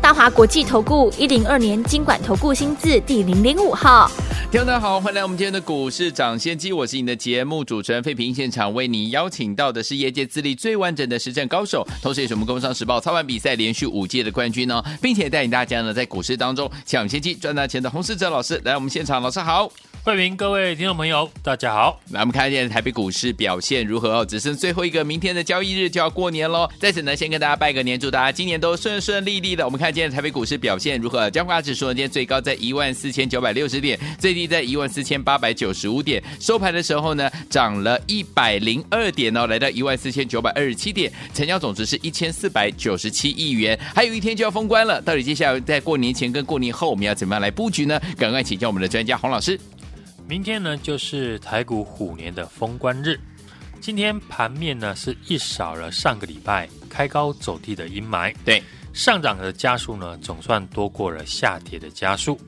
大华国际投顾一零二年金管投顾新字第零零五号。听众大家好，欢迎来我们今天的股市涨先机，我是你的节目主持人费平。现场为你邀请到的是业界资历最完整的实战高手，同时也是我们工商时报操盘比赛连续五届的冠军哦，并且带领大家呢在股市当中抢先机赚大钱的洪世哲老师来我们现场，老师好。慧明，各位听众朋友，大家好。来，我们看一下台北股市表现如何哦？只剩最后一个明天的交易日就要过年喽。在此呢，先跟大家拜个年，祝大家今年都顺顺利利的。我们看今天台北股市表现如何？加权指数呢，今天最高在一万四千九百六十点，最低在一万四千八百九十五点。收盘的时候呢，涨了一百零二点哦，来到一万四千九百二十七点，成交总值是一千四百九十七亿元。还有一天就要封关了，到底接下来在过年前跟过年后，我们要怎么样来布局呢？赶快请教我们的专家洪老师。明天呢，就是台股虎年的封关日。今天盘面呢，是一扫了上个礼拜开高走低的阴霾。对，上涨的加速呢，总算多过了下跌的加速。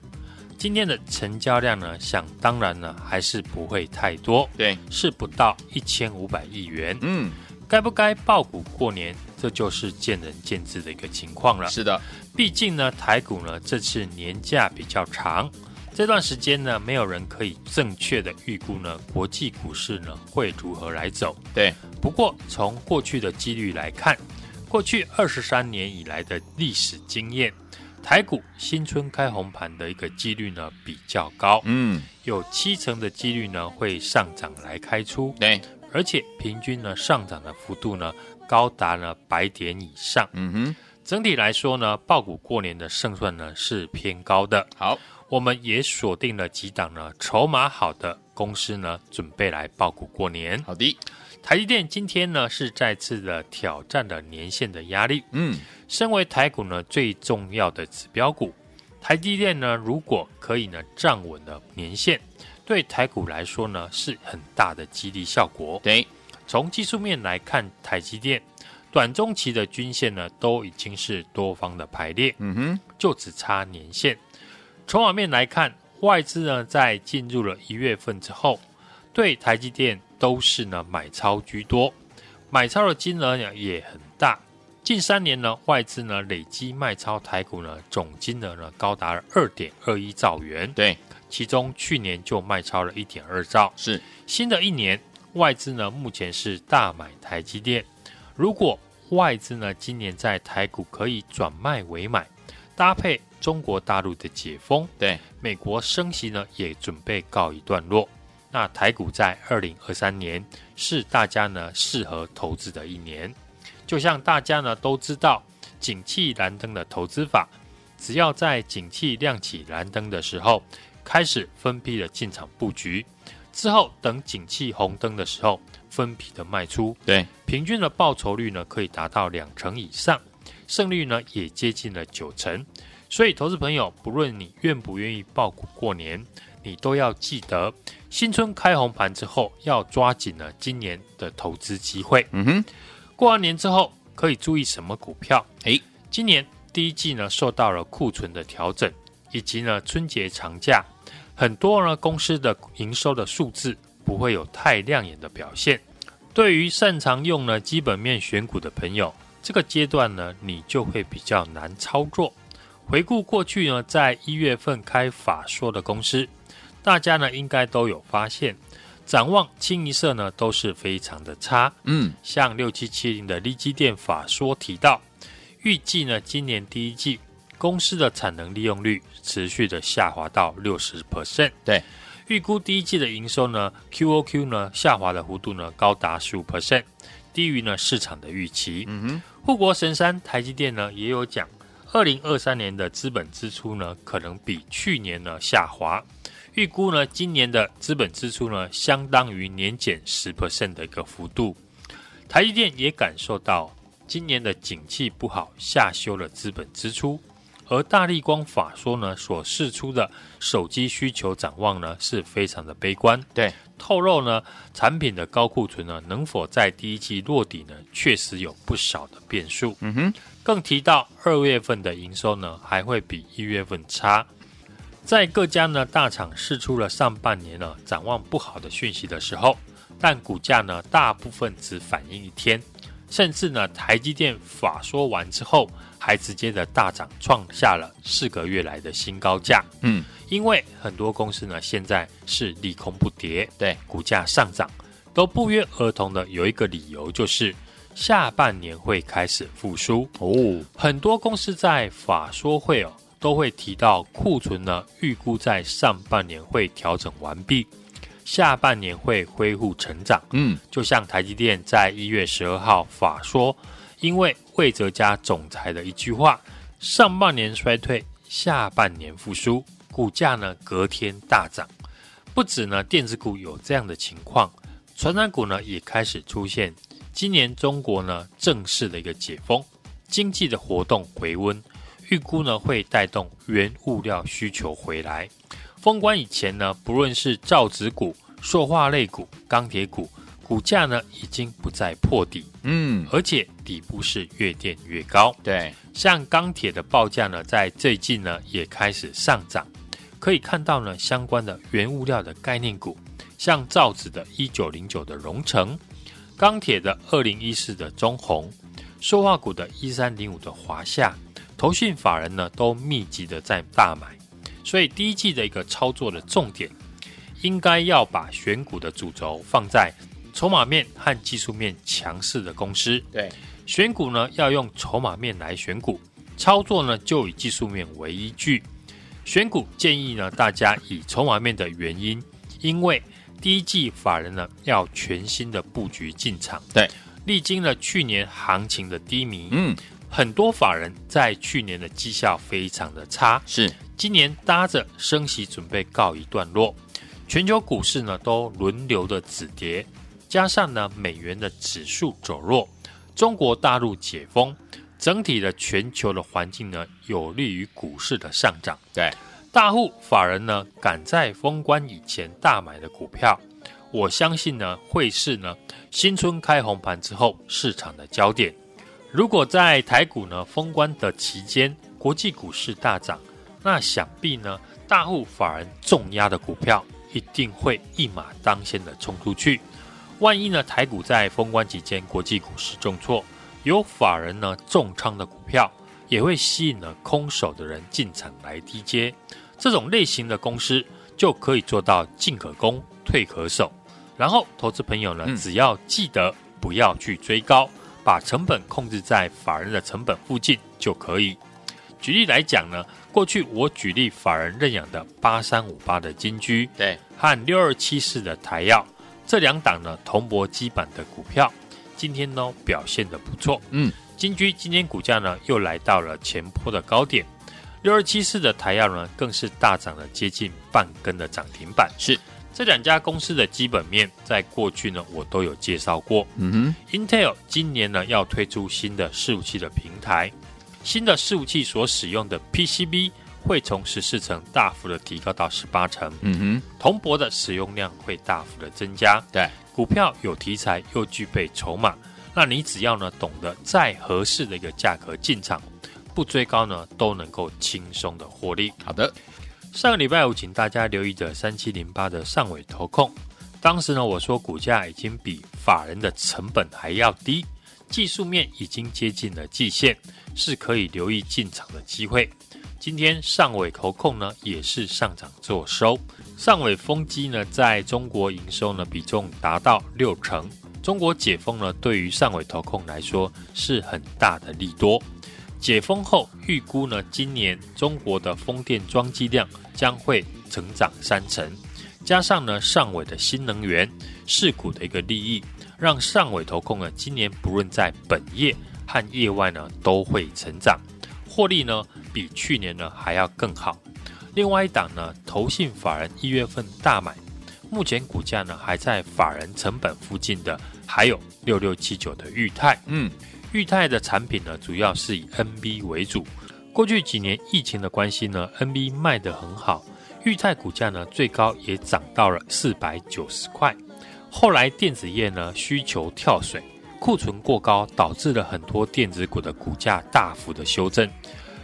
今天的成交量呢，想当然呢，还是不会太多。对，是不到一千五百亿元。嗯，该不该爆股过年，这就是见仁见智的一个情况了。是的，毕竟呢，台股呢，这次年假比较长。这段时间呢，没有人可以正确的预估呢，国际股市呢会如何来走。对，不过从过去的几率来看，过去二十三年以来的历史经验，台股新春开红盘的一个几率呢比较高。嗯，有七成的几率呢会上涨来开出。对，而且平均呢上涨的幅度呢高达了百点以上。嗯哼，整体来说呢，爆股过年的胜算呢是偏高的。好。我们也锁定了几档呢，筹码好的公司呢，准备来爆股过年。好的，台积电今天呢是再次的挑战了年线的压力。嗯，身为台股呢最重要的指标股，台积电呢如果可以呢站稳了年线，对台股来说呢是很大的激励效果。对，从技术面来看，台积电短中期的均线呢都已经是多方的排列。嗯哼，就只差年线。从网面来看，外资呢在进入了一月份之后，对台积电都是呢买超居多，买超的金额呢也很大。近三年呢，外资呢累计卖超台股呢总金额呢高达了二点二一兆元。对，其中去年就卖超了一点二兆。是新的一年，外资呢目前是大买台积电。如果外资呢今年在台股可以转卖为买，搭配。中国大陆的解封，对美国升息呢，也准备告一段落。那台股在二零二三年是大家呢适合投资的一年。就像大家呢都知道，景气蓝灯的投资法，只要在景气亮起蓝灯的时候，开始分批的进场布局，之后等景气红灯的时候，分批的卖出。对，平均的报酬率呢可以达到两成以上，胜率呢也接近了九成。所以，投资朋友，不论你愿不愿意报股过年，你都要记得，新春开红盘之后，要抓紧了今年的投资机会。嗯哼，过完年之后可以注意什么股票？诶，今年第一季呢，受到了库存的调整，以及呢春节长假，很多呢公司的营收的数字不会有太亮眼的表现。对于擅长用呢基本面选股的朋友，这个阶段呢，你就会比较难操作。回顾过去呢，在一月份开法说的公司，大家呢应该都有发现，展望清一色呢都是非常的差。嗯，像六七七零的利基电法说提到，预计呢今年第一季公司的产能利用率持续的下滑到六十 percent。对，预估第一季的营收呢 QOQ 呢下滑的幅度呢高达十五 percent，低于呢市场的预期。嗯哼，护国神山台积电呢也有讲。二零二三年的资本支出呢，可能比去年呢下滑。预估呢，今年的资本支出呢，相当于年减十 percent 的一个幅度。台积电也感受到今年的景气不好，下修了资本支出。而大立光法说呢，所释出的手机需求展望呢，是非常的悲观。对，透露呢，产品的高库存呢，能否在第一季落底呢？确实有不少的变数。嗯哼，更提到二月份的营收呢，还会比一月份差。在各家呢大厂释出了上半年呢展望不好的讯息的时候，但股价呢大部分只反映一天，甚至呢台积电法说完之后，还直接的大涨，创下了四个月来的新高价。嗯。因为很多公司呢，现在是利空不跌，对股价上涨，都不约而同的有一个理由，就是下半年会开始复苏哦。很多公司在法说会哦，都会提到库存呢，预估在上半年会调整完毕，下半年会恢复成长。嗯，就像台积电在一月十二号法说，因为魏哲家总裁的一句话，上半年衰退，下半年复苏。股价呢隔天大涨，不止呢电子股有这样的情况，传染股呢也开始出现。今年中国呢正式的一个解封，经济的活动回温，预估呢会带动原物料需求回来。封关以前呢，不论是造纸股、塑化类股、钢铁股，股价呢已经不再破底，嗯，而且底部是越垫越高。对，像钢铁的报价呢，在最近呢也开始上涨。可以看到呢，相关的原物料的概念股，像造纸的一九零九的荣成，钢铁的二零一四的中红，塑化股的一三零五的华夏，投信法人呢都密集的在大买，所以第一季的一个操作的重点，应该要把选股的主轴放在筹码面和技术面强势的公司。对，选股呢要用筹码面来选股，操作呢就以技术面为依据。选股建议呢，大家以筹码面的原因，因为第一季法人呢要全新的布局进场，对，历经了去年行情的低迷，嗯，很多法人在去年的绩效非常的差，是，今年搭着升息准备告一段落，全球股市呢都轮流的止跌，加上呢美元的指数走弱，中国大陆解封。整体的全球的环境呢，有利于股市的上涨。对，大户法人呢，赶在封关以前大买的股票，我相信呢，会是呢新春开红盘之后市场的焦点。如果在台股呢封关的期间，国际股市大涨，那想必呢大户法人重压的股票一定会一马当先的冲出去。万一呢台股在封关期间国际股市重挫，有法人呢重仓的股票，也会吸引了空手的人进场来低接，这种类型的公司就可以做到进可攻退可守。然后，投资朋友呢，只要记得不要去追高，把成本控制在法人的成本附近就可以。举例来讲呢，过去我举例法人认养的八三五八的金居，对，和六二七四的台药这两档呢铜箔基板的股票。今天呢表现的不错，嗯，金居今天股价呢又来到了前坡的高点，六二七四的台药呢更是大涨了接近半根的涨停板。是这两家公司的基本面，在过去呢我都有介绍过。嗯哼，Intel 今年呢要推出新的伺服器的平台，新的伺服器所使用的 PCB 会从十四层大幅的提高到十八层。嗯哼，铜箔的使用量会大幅的增加。对。股票有题材又具备筹码，那你只要呢懂得在合适的一个价格进场，不追高呢都能够轻松的获利。好的，上个礼拜五，请大家留意的三七零八的上尾投控，当时呢我说股价已经比法人的成本还要低，技术面已经接近了季线，是可以留意进场的机会。今天上尾投控呢也是上涨做收。上尾风机呢，在中国营收呢比重达到六成。中国解封呢，对于上尾投控来说是很大的利多。解封后，预估呢，今年中国的风电装机量将会成长三成。加上呢，上纬的新能源、市股的一个利益，让上纬投控呢，今年不论在本业和业外呢，都会成长，获利呢比去年呢还要更好。另外一档呢，投信法人一月份大买，目前股价呢还在法人成本附近的，还有六六七九的裕泰。嗯，裕泰的产品呢，主要是以 NB 为主。过去几年疫情的关系呢，NB 卖得很好，裕泰股价呢最高也涨到了四百九十块。后来电子业呢需求跳水，库存过高，导致了很多电子股的股价大幅的修正。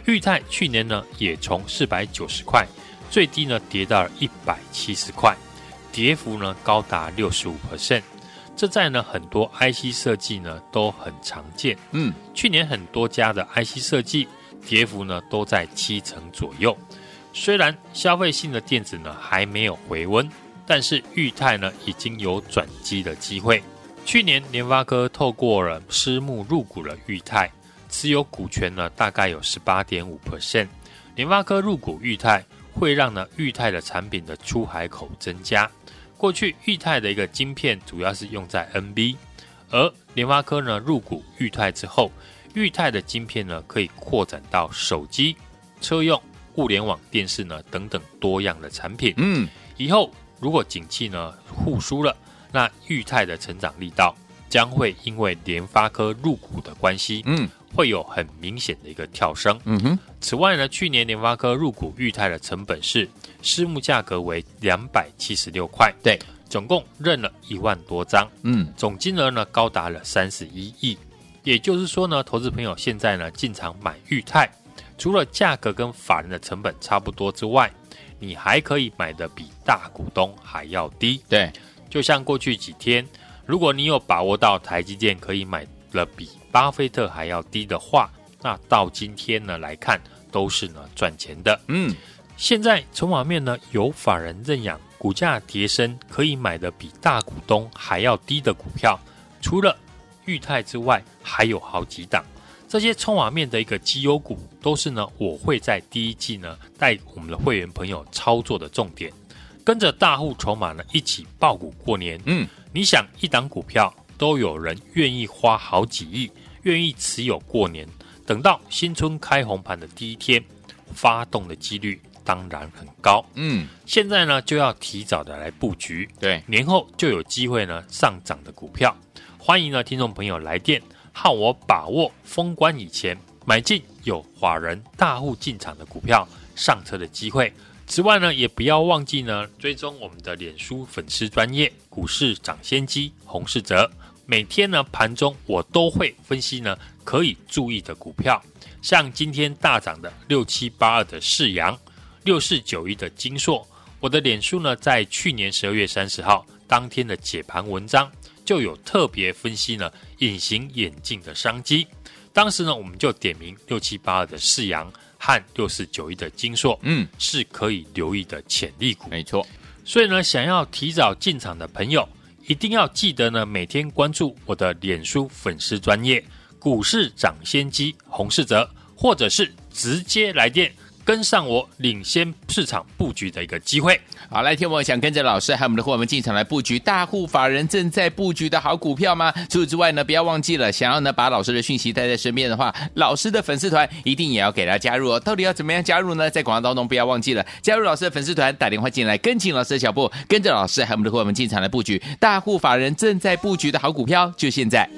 裕泰去年呢也从四百九十块最低呢跌到了一百七十块，跌幅呢高达六十五%。这在呢很多 IC 设计呢都很常见。嗯，去年很多家的 IC 设计跌幅呢都在七成左右。虽然消费性的电子呢还没有回温，但是裕泰呢已经有转机的机会。去年联发科透过了私募入股了裕泰。持有股权呢，大概有十八点五 percent。联发科入股裕泰，会让呢裕泰的产品的出海口增加。过去裕泰的一个晶片主要是用在 NB，而联发科呢入股裕泰之后，裕泰的晶片呢可以扩展到手机、车用、物联网、电视呢等等多样的产品。嗯，以后如果景气呢复苏了，那裕泰的成长力道将会因为联发科入股的关系，嗯。会有很明显的一个跳升。嗯哼。此外呢，去年联发科入股裕泰的成本是私募价格为两百七十六块，对，总共认了一万多张，嗯，总金额呢高达了三十一亿。也就是说呢，投资朋友现在呢进场买裕泰，除了价格跟法人的成本差不多之外，你还可以买的比大股东还要低。对，就像过去几天，如果你有把握到台积电可以买了比巴菲特还要低的话，那到今天呢来看都是呢赚钱的。嗯，现在筹码面呢有法人认养，股价跌升可以买的比大股东还要低的股票，除了裕泰之外，还有好几档。这些筹码面的一个绩优股，都是呢我会在第一季呢带我们的会员朋友操作的重点，跟着大户筹码呢一起爆股过年。嗯，你想一档股票都有人愿意花好几亿。愿意持有过年，等到新春开红盘的第一天，发动的几率当然很高。嗯，现在呢就要提早的来布局，对，年后就有机会呢上涨的股票。欢迎呢听众朋友来电，和我把握封关以前买进有法人大户进场的股票上车的机会。此外呢，也不要忘记呢追踪我们的脸书粉丝专业股市涨先机洪世哲。每天呢，盘中我都会分析呢可以注意的股票，像今天大涨的六七八二的世阳，六四九一的金硕。我的脸书呢，在去年十二月三十号当天的解盘文章就有特别分析呢隐形眼镜的商机。当时呢，我们就点名六七八二的世阳和六四九一的金硕，嗯，是可以留意的潜力股。没错，所以呢，想要提早进场的朋友。一定要记得呢，每天关注我的脸书粉丝专业股市涨先机洪世哲，或者是直接来电。跟上我领先市场布局的一个机会。好，来天我想跟着老师还有我们的伙伴们进场来布局大户法人正在布局的好股票吗？除此之外呢，不要忘记了，想要呢把老师的讯息带在身边的话，老师的粉丝团一定也要给他加入哦。到底要怎么样加入呢？在广告当中不要忘记了加入老师的粉丝团，打电话进来跟紧老师的脚步，跟着老师还有我们的伙伴们进场来布局大户法人正在布局的好股票，就现在。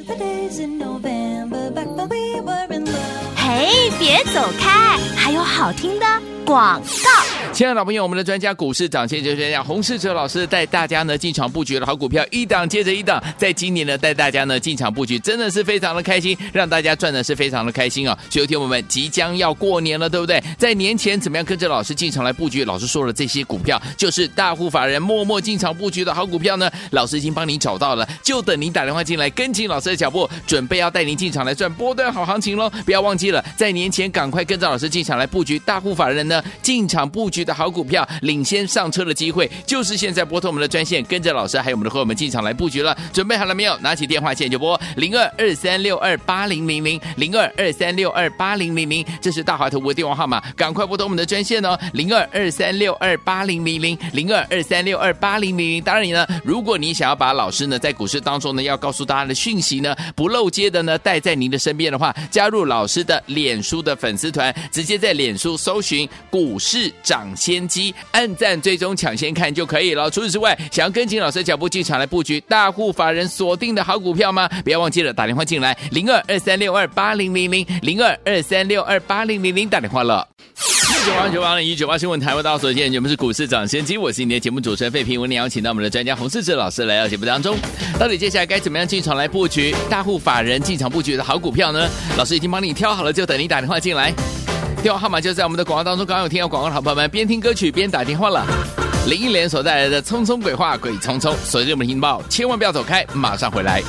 哎，别走开，还有好听的广告。亲爱的老朋友，我们的专家股市涨先机专家洪世哲老师带大家呢进场布局的好股票，一档接着一档，在今年呢带大家呢进场布局，真的是非常的开心，让大家赚的是非常的开心啊、哦！所以有听我们即将要过年了，对不对？在年前怎么样跟着老师进场来布局？老师说了，这些股票就是大户法人默默进场布局的好股票呢。老师已经帮您找到了，就等您打电话进来，跟紧老师的脚步，准备要带您进场来赚波段好行情喽！不要忘记了，在年前赶快跟着老师进场来布局大户法人呢进场布局。的好股票，领先上车的机会，就是现在拨通我们的专线，跟着老师还有我们的伙伴们进场来布局了。准备好了没有？拿起电话线就拨零二二三六二八零零零零二二三六二八零零零，这是大华投顾的电话号码，赶快拨通我们的专线哦，零二二三六二八零零零零二二三六二八零零零。当然呢，如果你想要把老师呢在股市当中呢要告诉大家的讯息呢不漏接的呢带在您的身边的话，加入老师的脸书的粉丝团，直接在脸书搜寻股市涨先机按赞最终抢先看就可以了。除此之外，想要跟紧老师脚步进场来布局大户法人锁定的好股票吗？不要忘记了打电话进来零二二三六二八零零零零二二三六二八零零零打电话了。九八九八零一九八新闻台，我到所见节目是股市涨先机，我是你的节目主持人费平，我们邀请到我们的专家洪世哲老师来到节目当中。到底接下来该怎么样进场来布局大户法人进场布局的好股票呢？老师已经帮你挑好了，就等你打电话进来。电话号码就在我们的广告当中，刚刚有听到广告的好朋友们边听歌曲边打电话了。林忆莲所带来的《匆匆鬼话》，鬼匆匆，锁定我们的听报，千万不要走开，马上回来。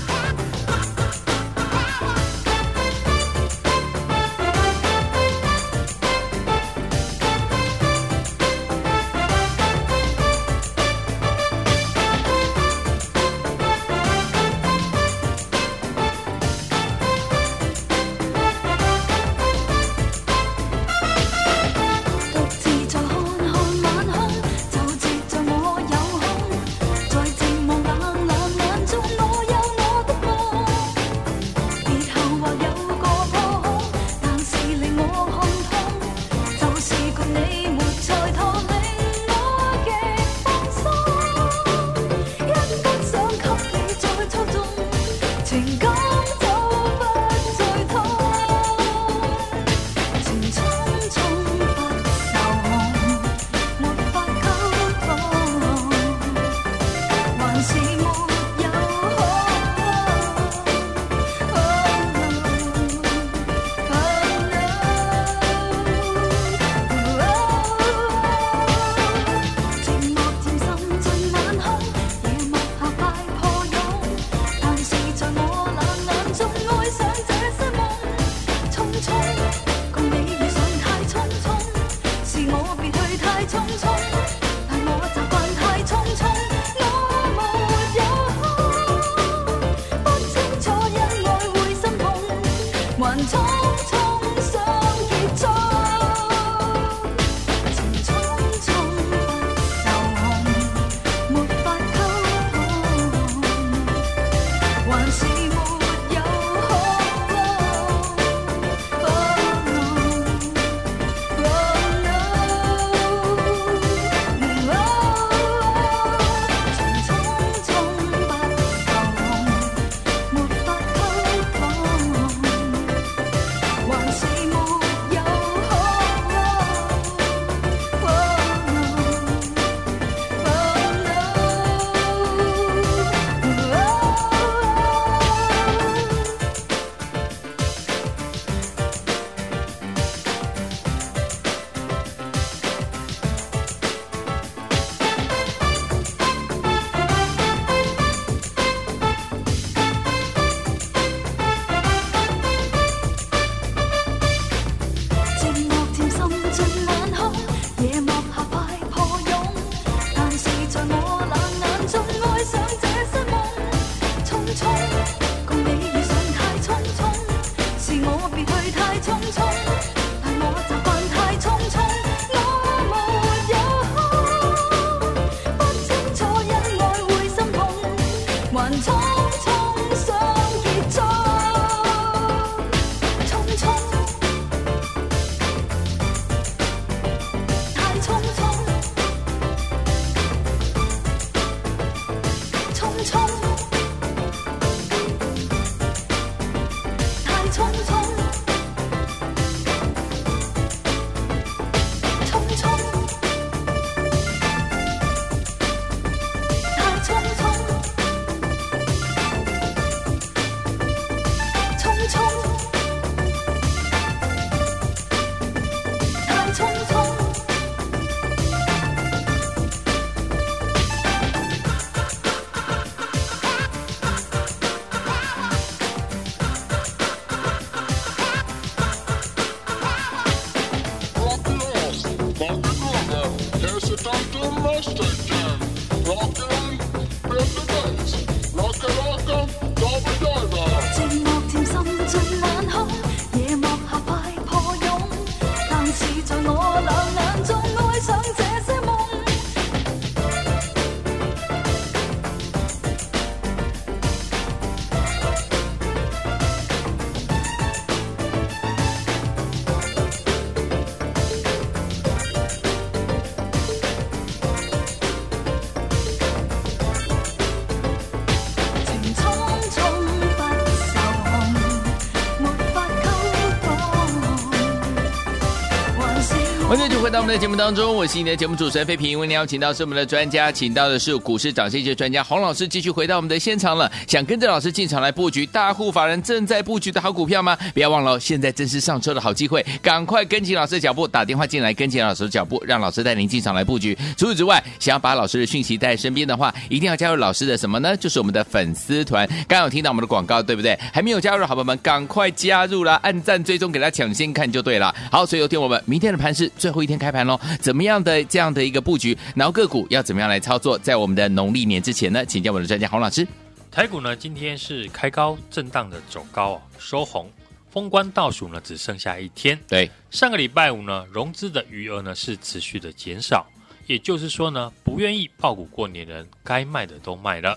欢迎继续回到我们的节目当中，我是你的节目主持人费平。为您邀请到是我们的专家，请到的是股市涨势线专家洪老师，继续回到我们的现场了。想跟着老师进场来布局大户法人正在布局的好股票吗？不要忘了，现在正是上车的好机会，赶快跟紧老师的脚步，打电话进来跟紧老师的脚步，让老师带您进场来布局。除此之外，想要把老师的讯息带在身边的话，一定要加入老师的什么呢？就是我们的粉丝团。刚有听到我们的广告，对不对？还没有加入的好朋友们，赶快加入啦！按赞追踪，给他抢先看就对了。好，所以有听我们明天的盘是。最后一天开盘喽，怎么样的这样的一个布局？然后个股要怎么样来操作？在我们的农历年之前呢，请教我们的专家洪老师。台股呢，今天是开高震荡的走高哦，收红，封关倒数呢只剩下一天。对，上个礼拜五呢，融资的余额呢是持续的减少，也就是说呢，不愿意爆股过年人，该卖的都卖了。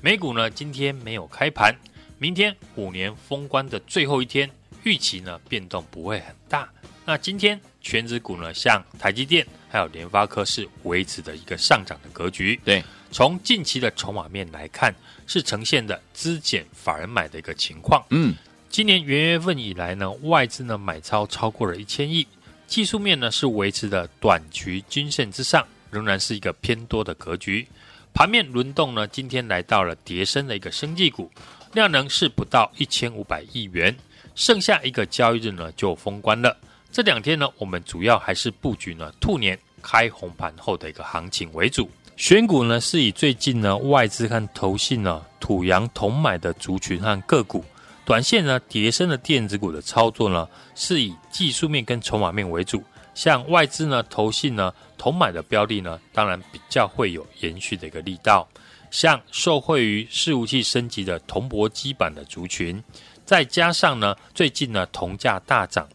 美股呢今天没有开盘，明天五年封关的最后一天，预期呢变动不会很大。那今天权值股呢，像台积电还有联发科是维持的一个上涨的格局。对，从近期的筹码面来看，是呈现的资减法人买的一个情况。嗯，今年元月份以来呢，外资呢买超超过了一千亿，技术面呢是维持的短期均线之上，仍然是一个偏多的格局。盘面轮动呢，今天来到了叠升的一个生技股，量能是不到一千五百亿元，剩下一个交易日呢就封关了。这两天呢，我们主要还是布局呢兔年开红盘后的一个行情为主。选股呢是以最近呢外资和投信呢土洋同买的族群和个股，短线呢叠升的电子股的操作呢是以技术面跟筹码面为主。像外资呢投信呢同买的标的呢，当然比较会有延续的一个力道。像受惠于伺服器升级的铜箔基板的族群，再加上呢最近呢铜价大涨。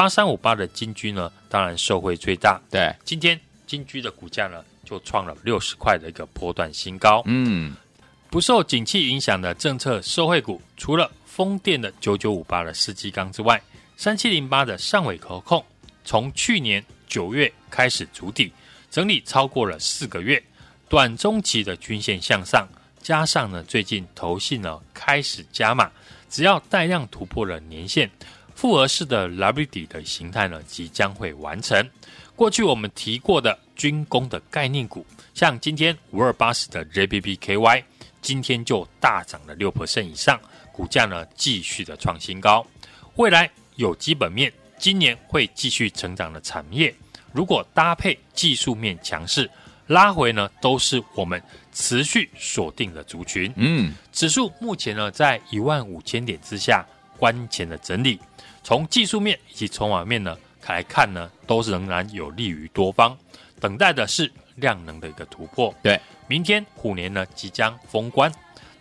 八三五八的金居呢，当然受惠最大。对，今天金居的股价呢，就创了六十块的一个波段新高。嗯，不受景气影响的政策受惠股，除了风电的九九五八的世纪钢之外，三七零八的上尾可控，从去年九月开始筑底整理超过了四个月，短中期的均线向上，加上呢最近投信呢开始加码，只要带量突破了年线。复合式的 W 底的形态呢，即将会完成。过去我们提过的军工的概念股，像今天五二八十的 JPPKY，今天就大涨了六 percent 以上，股价呢继续的创新高。未来有基本面，今年会继续成长的产业，如果搭配技术面强势拉回呢，都是我们持续锁定的族群。嗯，指数目前呢在一万五千点之下，关前的整理。从技术面以及筹码面呢来看呢，都是仍然有利于多方，等待的是量能的一个突破。对，明天虎年呢即将封关，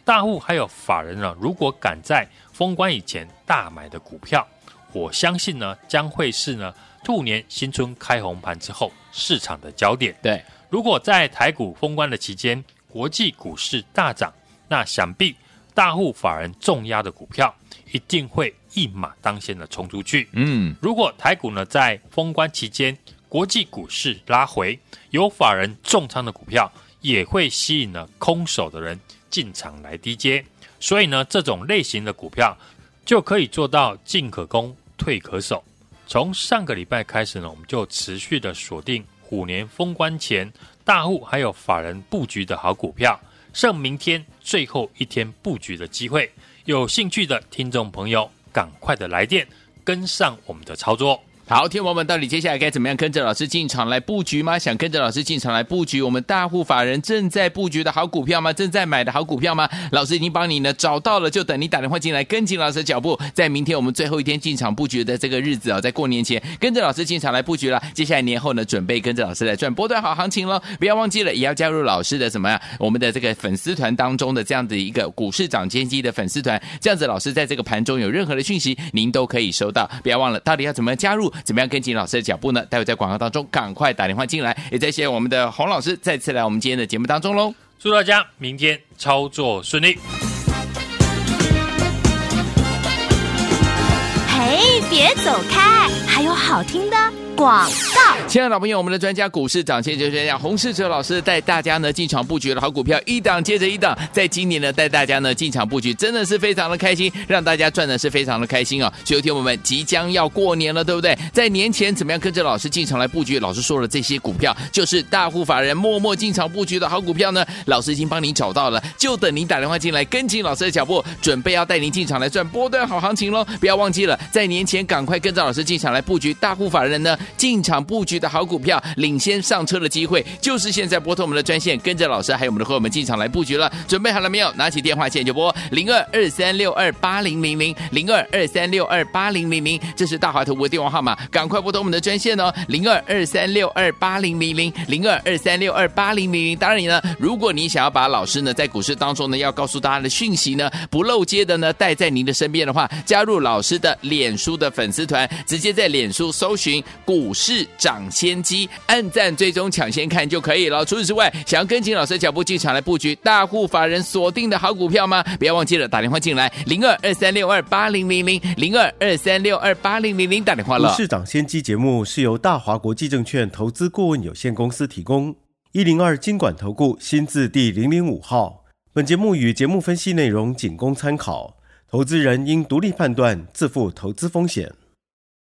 大户还有法人呢，如果赶在封关以前大买的股票，我相信呢将会是呢兔年新春开红盘之后市场的焦点。对，如果在台股封关的期间，国际股市大涨，那想必大户法人重压的股票一定会。一马当先的冲出去。嗯，如果台股呢在封关期间，国际股市拉回，有法人重仓的股票，也会吸引了空手的人进场来低接。所以呢，这种类型的股票就可以做到进可攻，退可守。从上个礼拜开始呢，我们就持续的锁定虎年封关前大户还有法人布局的好股票，剩明天最后一天布局的机会。有兴趣的听众朋友，赶快的来电，跟上我们的操作。好，天王们，到底接下来该怎么样跟着老师进场来布局吗？想跟着老师进场来布局我们大户法人正在布局的好股票吗？正在买的好股票吗？老师已经帮你呢找到了，就等你打电话进来，跟紧老师的脚步，在明天我们最后一天进场布局的这个日子啊，在过年前跟着老师进场来布局了。接下来年后呢，准备跟着老师来赚波段好行情喽！不要忘记了，也要加入老师的什么呀？我们的这个粉丝团当中的这样的一个股市涨先机的粉丝团，这样子老师在这个盘中有任何的讯息，您都可以收到。不要忘了，到底要怎么样加入？怎么样跟紧老师的？脚步呢？待会在广告当中赶快打电话进来，也再谢谢我们的洪老师再次来我们今天的节目当中喽！祝大家明天操作顺利！嘿，别走开，还有好听的广告。亲爱的老朋友，我们的专家股市涨先机专家洪世哲老师带大家呢进场布局的好股票，一档接着一档，在今年呢带大家呢进场布局，真的是非常的开心，让大家赚的是非常的开心啊！所以有天我们即将要过年了，对不对？在年前怎么样跟着老师进场来布局？老师说了，这些股票就是大户法人默默进场布局的好股票呢。老师已经帮您找到了，就等您打电话进来，跟紧老师的脚步，准备要带您进场来赚波段好行情喽！不要忘记了，在年前赶快跟着老师进场来布局大户法人呢进场布局的好股票，领先上车的机会就是现在拨通我们的专线，跟着老师还有我们的朋友们进场来布局了。准备好了没有？拿起电话线就拨零二二三六二八零零零零二二三六二八零零零，这是大华投顾的电话号码，赶快拨通我们的专线哦，零二二三六二八零零零零二二三六二八零零零。当然呢，如果你想要把老师呢在股市当中呢要告诉大家的讯息呢不漏接的呢带在您的身边的话，加入老师的脸书的粉丝团，直接在脸书搜寻股股市涨先机，按赞追踪抢先看就可以了。除此之外，想要跟紧老师的脚步进场来布局大户法人锁定的好股票吗？不要忘记了打电话进来，零二二三六二八零零零零二二三六二八零零零打电话了。股市涨先机节目是由大华国际证券投资顾问有限公司提供，一零二经管投顾新字第零零五号。本节目与节目分析内容仅供参考，投资人应独立判断，自负投资风险。